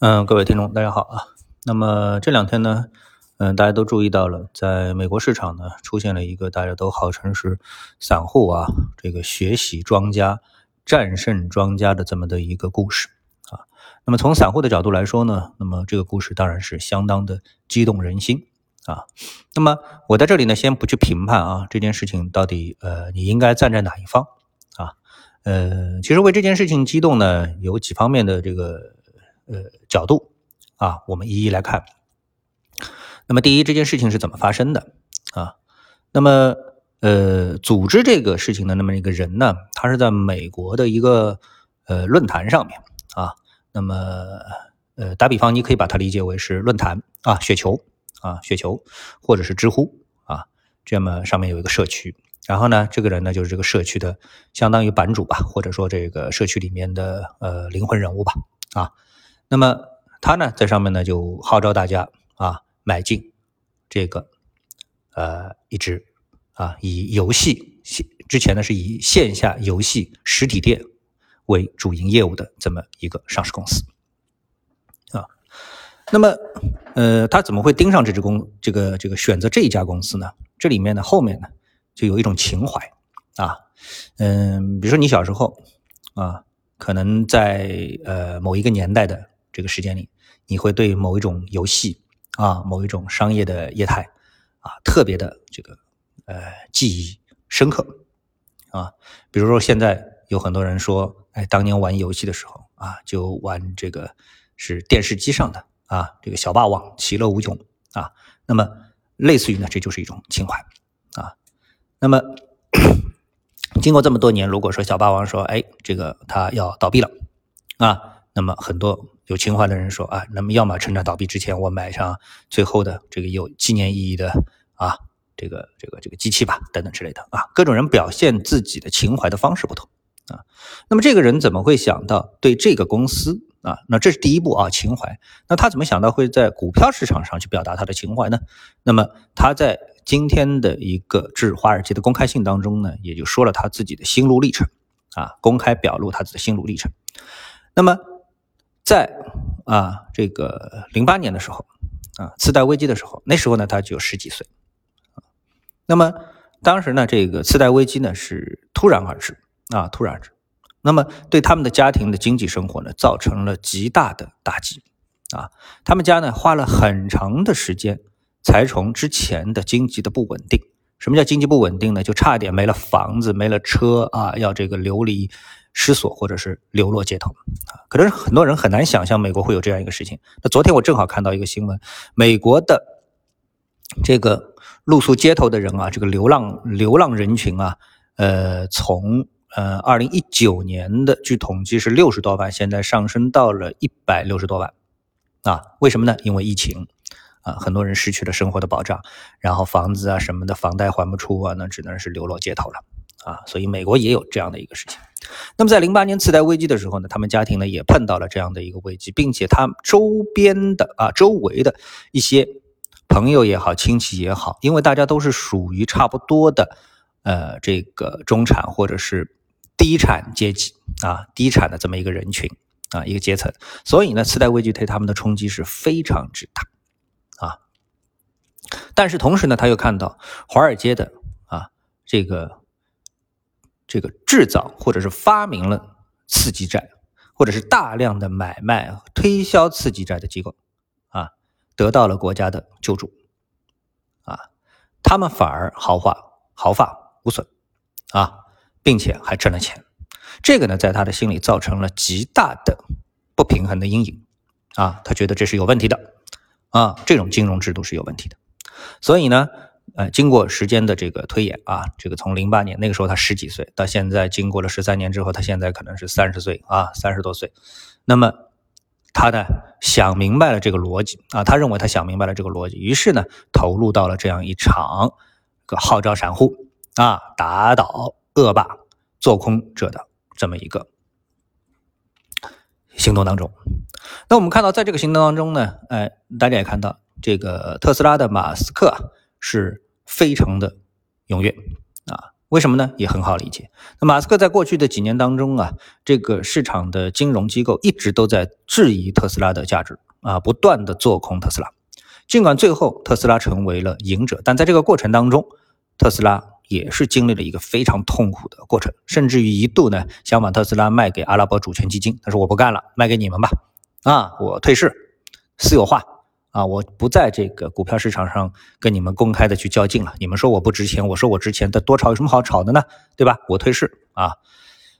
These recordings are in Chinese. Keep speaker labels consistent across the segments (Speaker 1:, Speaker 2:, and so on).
Speaker 1: 嗯，各位听众，大家好啊。那么这两天呢，嗯，大家都注意到了，在美国市场呢，出现了一个大家都号称是散户啊，这个学习庄家、战胜庄家的这么的一个故事啊。那么从散户的角度来说呢，那么这个故事当然是相当的激动人心啊。那么我在这里呢，先不去评判啊，这件事情到底呃，你应该站在哪一方啊？呃，其实为这件事情激动呢，有几方面的这个。呃，角度啊，我们一一来看。那么，第一，这件事情是怎么发生的啊？那么，呃，组织这个事情的那么一个人呢，他是在美国的一个呃论坛上面啊。那么，呃，打比方，你可以把它理解为是论坛啊，雪球啊，雪球，或者是知乎啊，这么上面有一个社区。然后呢，这个人呢，就是这个社区的相当于版主吧，或者说这个社区里面的呃灵魂人物吧啊。那么他呢，在上面呢就号召大家啊买进这个呃一支啊以游戏线之前呢是以线下游戏实体店为主营业务的这么一个上市公司啊。那么呃他怎么会盯上这支公这个这个选择这一家公司呢？这里面呢后面呢就有一种情怀啊嗯，比如说你小时候啊，可能在呃某一个年代的。这个时间里，你会对某一种游戏啊，某一种商业的业态啊，特别的这个呃记忆深刻啊。比如说现在有很多人说，哎，当年玩游戏的时候啊，就玩这个是电视机上的啊，这个小霸王其乐无穷啊。那么类似于呢，这就是一种情怀啊。那么 经过这么多年，如果说小霸王说，哎，这个他要倒闭了啊，那么很多。有情怀的人说啊，那么要么趁着倒闭之前，我买上最后的这个有纪念意义的啊，这个这个这个机器吧，等等之类的啊，各种人表现自己的情怀的方式不同啊。那么这个人怎么会想到对这个公司啊？那这是第一步啊，情怀。那他怎么想到会在股票市场上去表达他的情怀呢？那么他在今天的一个致华尔街的公开信当中呢，也就说了他自己的心路历程啊，公开表露他自己的心路历程。那么。在啊，这个零八年的时候啊，次贷危机的时候，那时候呢，他只有十几岁那么当时呢，这个次贷危机呢是突然而至啊，突然而至。那么对他们的家庭的经济生活呢，造成了极大的打击啊。他们家呢花了很长的时间才从之前的经济的不稳定，什么叫经济不稳定呢？就差点没了房子，没了车啊，要这个流离。失所或者是流落街头啊，可能很多人很难想象美国会有这样一个事情。那昨天我正好看到一个新闻，美国的这个露宿街头的人啊，这个流浪流浪人群啊，呃，从呃二零一九年的据统计是六十多万，现在上升到了一百六十多万啊。为什么呢？因为疫情啊，很多人失去了生活的保障，然后房子啊什么的房贷还不出啊，那只能是流落街头了。啊，所以美国也有这样的一个事情。那么在零八年次贷危机的时候呢，他们家庭呢也碰到了这样的一个危机，并且他周边的啊周围的一些朋友也好，亲戚也好，因为大家都是属于差不多的呃这个中产或者是低产阶级啊低产的这么一个人群啊一个阶层，所以呢次贷危机对他们的冲击是非常之大啊。但是同时呢，他又看到华尔街的啊这个。这个制造或者是发明了刺激债，或者是大量的买卖推销刺激债的机构，啊，得到了国家的救助，啊，他们反而毫发毫发无损，啊，并且还挣了钱，这个呢，在他的心里造成了极大的不平衡的阴影，啊，他觉得这是有问题的，啊，这种金融制度是有问题的，所以呢。呃，经过时间的这个推演啊，这个从零八年那个时候他十几岁，到现在经过了十三年之后，他现在可能是三十岁啊，三十多岁。那么他呢想明白了这个逻辑啊，他认为他想明白了这个逻辑，于是呢投入到了这样一场个号召散户啊打倒恶霸做空者的这么一个行动当中。那我们看到，在这个行动当中呢，哎，大家也看到这个特斯拉的马斯克。是非常的踊跃啊，为什么呢？也很好理解。那马斯克在过去的几年当中啊，这个市场的金融机构一直都在质疑特斯拉的价值啊，不断的做空特斯拉。尽管最后特斯拉成为了赢者，但在这个过程当中，特斯拉也是经历了一个非常痛苦的过程，甚至于一度呢想把特斯拉卖给阿拉伯主权基金，他说我不干了，卖给你们吧，啊，我退市，私有化。啊，我不在这个股票市场上跟你们公开的去较劲了。你们说我不值钱，我说我值钱，的多炒有什么好炒的呢？对吧？我退市啊。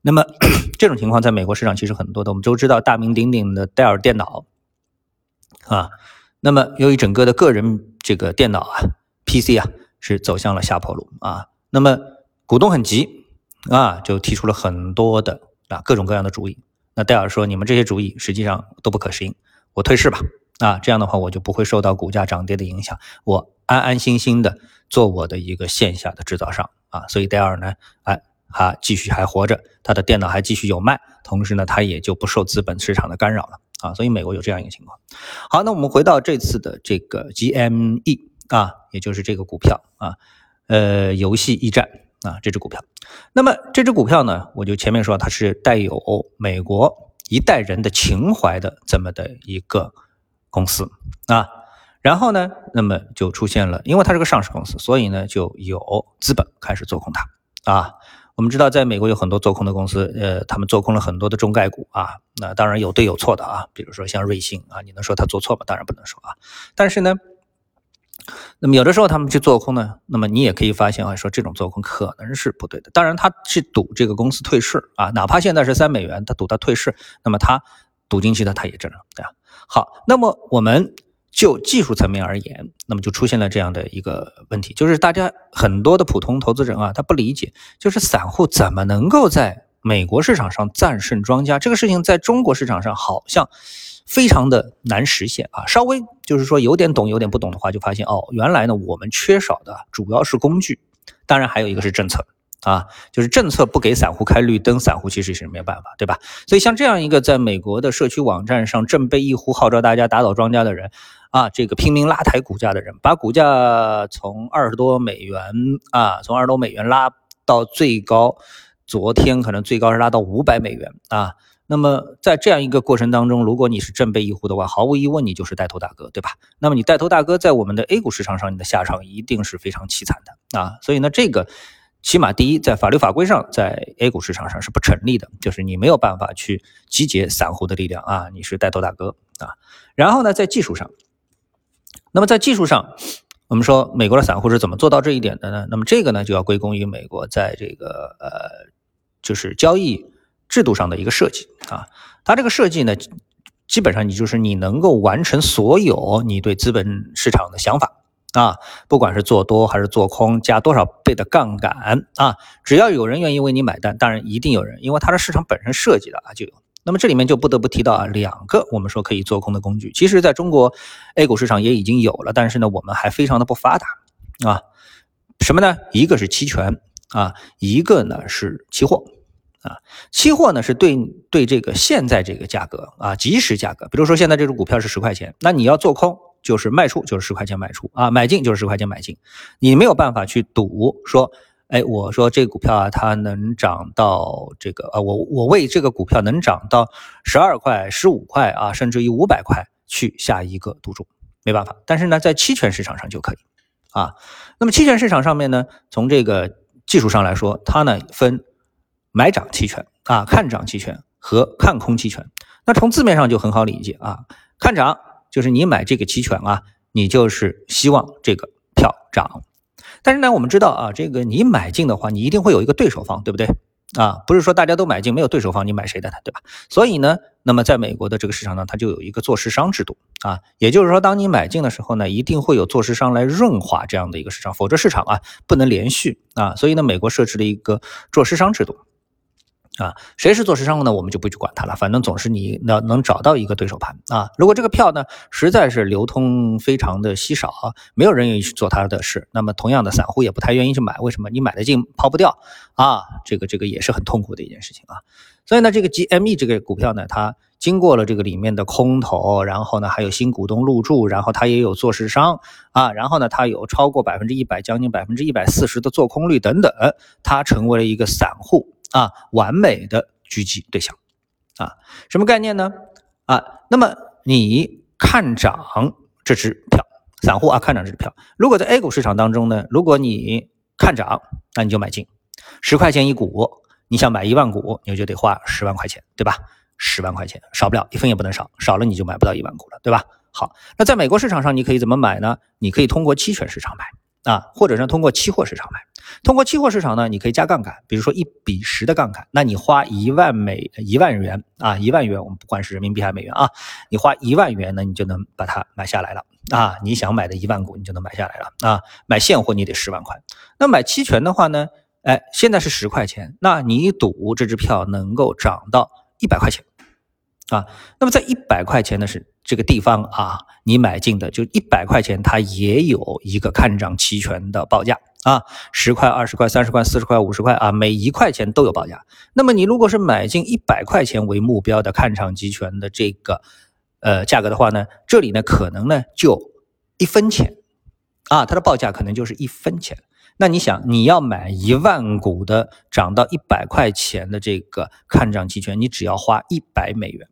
Speaker 1: 那么 这种情况在美国市场其实很多的，我们都知道大名鼎鼎的戴尔电脑啊。那么由于整个的个人这个电脑啊，PC 啊是走向了下坡路啊。那么股东很急啊，就提出了很多的啊各种各样的主意。那戴尔说，你们这些主意实际上都不可行，我退市吧。啊，这样的话我就不会受到股价涨跌的影响，我安安心心的做我的一个线下的制造商啊，所以戴尔呢，哎，还继续还活着，他的电脑还继续有卖，同时呢，他也就不受资本市场的干扰了啊，所以美国有这样一个情况。好，那我们回到这次的这个 GME 啊，也就是这个股票啊，呃，游戏驿站啊，这只股票，那么这只股票呢，我就前面说它是带有美国一代人的情怀的这么的一个。公司啊，然后呢，那么就出现了，因为它是个上市公司，所以呢，就有资本开始做空它啊。我们知道，在美国有很多做空的公司，呃，他们做空了很多的中概股啊。那当然有对有错的啊，比如说像瑞幸啊，你能说他做错吗？当然不能说啊。但是呢，那么有的时候他们去做空呢，那么你也可以发现啊，说这种做空可能是不对的。当然，他是赌这个公司退市啊，哪怕现在是三美元，他赌它退市，那么他赌进去的他也挣了，对吧？好，那么我们就技术层面而言，那么就出现了这样的一个问题，就是大家很多的普通投资人啊，他不理解，就是散户怎么能够在美国市场上战胜庄家？这个事情在中国市场上好像非常的难实现啊。稍微就是说有点懂、有点不懂的话，就发现哦，原来呢我们缺少的主要是工具，当然还有一个是政策。啊，就是政策不给散户开绿灯，散户其实是没有办法，对吧？所以像这样一个在美国的社区网站上振臂一呼，号召大家打倒庄家的人，啊，这个拼命拉抬股价的人，把股价从二十多美元啊，从二十多美元拉到最高，昨天可能最高是拉到五百美元啊。那么在这样一个过程当中，如果你是振臂一呼的话，毫无疑问你就是带头大哥，对吧？那么你带头大哥在我们的 A 股市场上，你的下场一定是非常凄惨的啊。所以呢，这个。起码第一，在法律法规上，在 A 股市场上是不成立的，就是你没有办法去集结散户的力量啊，你是带头大哥啊。然后呢，在技术上，那么在技术上，我们说美国的散户是怎么做到这一点的呢？那么这个呢，就要归功于美国在这个呃，就是交易制度上的一个设计啊。它这个设计呢，基本上你就是你能够完成所有你对资本市场的想法。啊，不管是做多还是做空，加多少倍的杠杆啊，只要有人愿意为你买单，当然一定有人，因为它的市场本身设计的啊就有。那么这里面就不得不提到啊两个我们说可以做空的工具，其实在中国 A 股市场也已经有了，但是呢我们还非常的不发达啊。什么呢？一个是期权啊，一个呢是期货啊。期货呢是对对这个现在这个价格啊即时价格，比如说现在这只股票是十块钱，那你要做空。就是卖出就是十块钱卖出啊，买进就是十块钱买进，你没有办法去赌说，哎，我说这个股票啊，它能涨到这个啊，我我为这个股票能涨到十二块、十五块啊，甚至于五百块去下一个赌注，没办法。但是呢，在期权市场上就可以啊。那么期权市场上面呢，从这个技术上来说，它呢分买涨期权啊、看涨期权和看空期权。那从字面上就很好理解啊，看涨。就是你买这个期权啊，你就是希望这个票涨。但是呢，我们知道啊，这个你买进的话，你一定会有一个对手方，对不对？啊，不是说大家都买进，没有对手方，你买谁的呢？对吧？所以呢，那么在美国的这个市场呢，它就有一个做市商制度啊，也就是说，当你买进的时候呢，一定会有做市商来润滑这样的一个市场，否则市场啊不能连续啊。所以呢，美国设置了一个做市商制度。啊，谁是做市商的呢？我们就不去管它了，反正总是你能能找到一个对手盘啊。如果这个票呢实在是流通非常的稀少，没有人愿意去做它的事，那么同样的散户也不太愿意去买。为什么？你买的进抛不掉啊，这个这个也是很痛苦的一件事情啊。所以呢，这个 GME 这个股票呢，它经过了这个里面的空头，然后呢还有新股东入驻，然后它也有做市商啊，然后呢它有超过百分之一百，将近百分之一百四十的做空率等等，它成为了一个散户啊完美的狙击对象啊，什么概念呢？啊，那么你看涨这支票，散户啊看涨这支票，如果在 A 股市场当中呢，如果你看涨，那你就买进，十块钱一股。你想买一万股，你就得花十万块钱，对吧？十万块钱少不了一分也不能少，少了你就买不到一万股了，对吧？好，那在美国市场上你可以怎么买呢？你可以通过期权市场买啊，或者是通过期货市场买。通过期货市场呢，你可以加杠杆，比如说一比十的杠杆，那你花一万美一万元啊，一万元，我们不管是人民币还是美元啊，你花一万元呢，你就能把它买下来了啊。你想买的一万股，你就能买下来了啊。买现货你得十万块，那买期权的话呢？哎，现在是十块钱，那你赌这支票能够涨到一百块钱啊？那么在一百块钱的是这个地方啊，你买进的就一百块钱，它也有一个看涨期权的报价啊，十块、二十块、三十块、四十块、五十块啊，每一块钱都有报价。那么你如果是买进一百块钱为目标的看涨期权的这个呃价格的话呢，这里呢可能呢就一分钱啊，它的报价可能就是一分钱。那你想，你要买一万股的涨到一百块钱的这个看涨期权，你只要花一百美元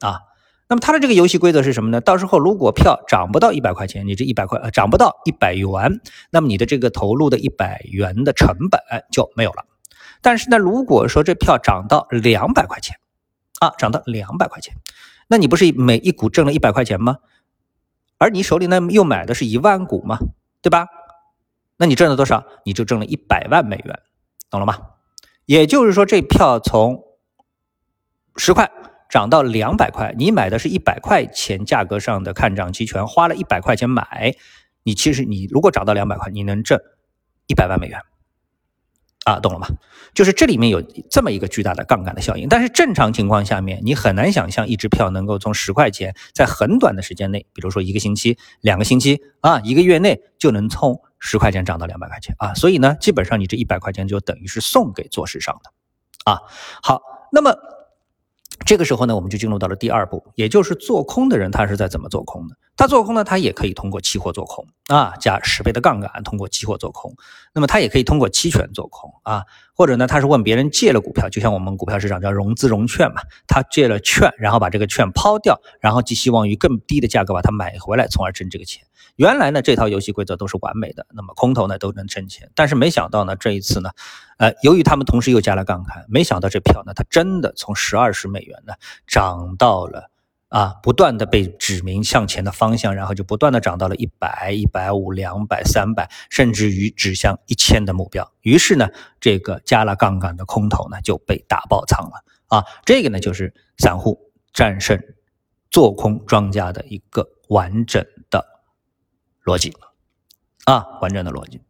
Speaker 1: 啊。那么它的这个游戏规则是什么呢？到时候如果票涨不到一百块钱，你这一百块呃涨不到一百元，那么你的这个投入的一百元的成本就没有了。但是呢，如果说这票涨到两百块钱啊，涨到两百块钱，那你不是每一股挣了一百块钱吗？而你手里呢又买的是一万股嘛，对吧？那你挣了多少？你就挣了一百万美元，懂了吗？也就是说，这票从十块涨到两百块，你买的是一百块钱价格上的看涨期权，花了一百块钱买，你其实你如果涨到两百块，你能挣一百万美元。啊，懂了吗？就是这里面有这么一个巨大的杠杆的效应，但是正常情况下面，你很难想象一支票能够从十块钱在很短的时间内，比如说一个星期、两个星期啊，一个月内就能从十块钱涨到两百块钱啊。所以呢，基本上你这一百块钱就等于是送给做市商的啊。好，那么。这个时候呢，我们就进入到了第二步，也就是做空的人他是在怎么做空的？他做空呢，他也可以通过期货做空啊，加十倍的杠杆，通过期货做空。那么他也可以通过期权做空啊，或者呢，他是问别人借了股票，就像我们股票市场叫融资融券嘛，他借了券，然后把这个券抛掉，然后寄希望于更低的价格把它买回来，从而挣这个钱。原来呢，这套游戏规则都是完美的，那么空头呢都能挣钱，但是没想到呢，这一次呢，呃，由于他们同时又加了杠杆，没想到这票呢，它真的从十二十美元呢涨到了啊，不断的被指明向前的方向，然后就不断的涨到了一百、一百五、两百、三百，甚至于指向一千的目标。于是呢，这个加了杠杆的空头呢就被打爆仓了啊，这个呢就是散户战胜做空庄家的一个完整的。逻辑啊，完整的逻辑，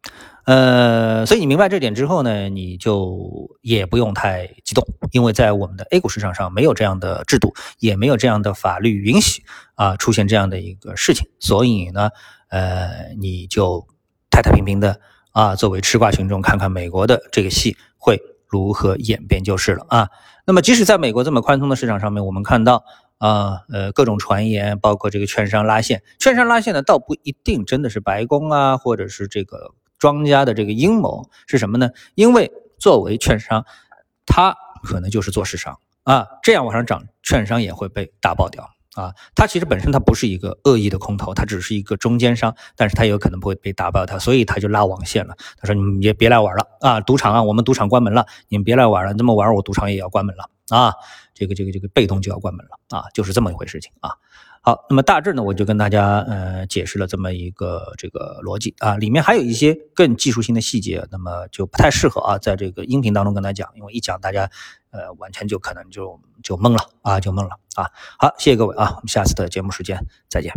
Speaker 1: 呃，所以你明白这点之后呢，你就也不用太激动，因为在我们的 A 股市场上没有这样的制度，也没有这样的法律允许啊出现这样的一个事情，所以呢，呃，你就太太平平的啊，作为吃瓜群众看看美国的这个戏会如何演变就是了啊。那么即使在美国这么宽松的市场上面，我们看到。啊，呃，各种传言，包括这个券商拉线，券商拉线呢，倒不一定真的是白宫啊，或者是这个庄家的这个阴谋是什么呢？因为作为券商，他可能就是做市商啊，这样往上涨，券商也会被打爆掉啊。他其实本身他不是一个恶意的空头，他只是一个中间商，但是他有可能不会被打爆他，所以他就拉网线了。他说你们也别来玩了啊，赌场啊，我们赌场关门了，你们别来玩了，这么玩我赌场也要关门了啊。这个这个这个被动就要关门了啊，就是这么一回事情啊。好，那么大致呢，我就跟大家呃解释了这么一个这个逻辑啊，里面还有一些更技术性的细节，那么就不太适合啊，在这个音频当中跟大家讲，因为一讲大家呃完全就可能就就懵了啊，就懵了啊。好，谢谢各位啊，我们下次的节目时间再见。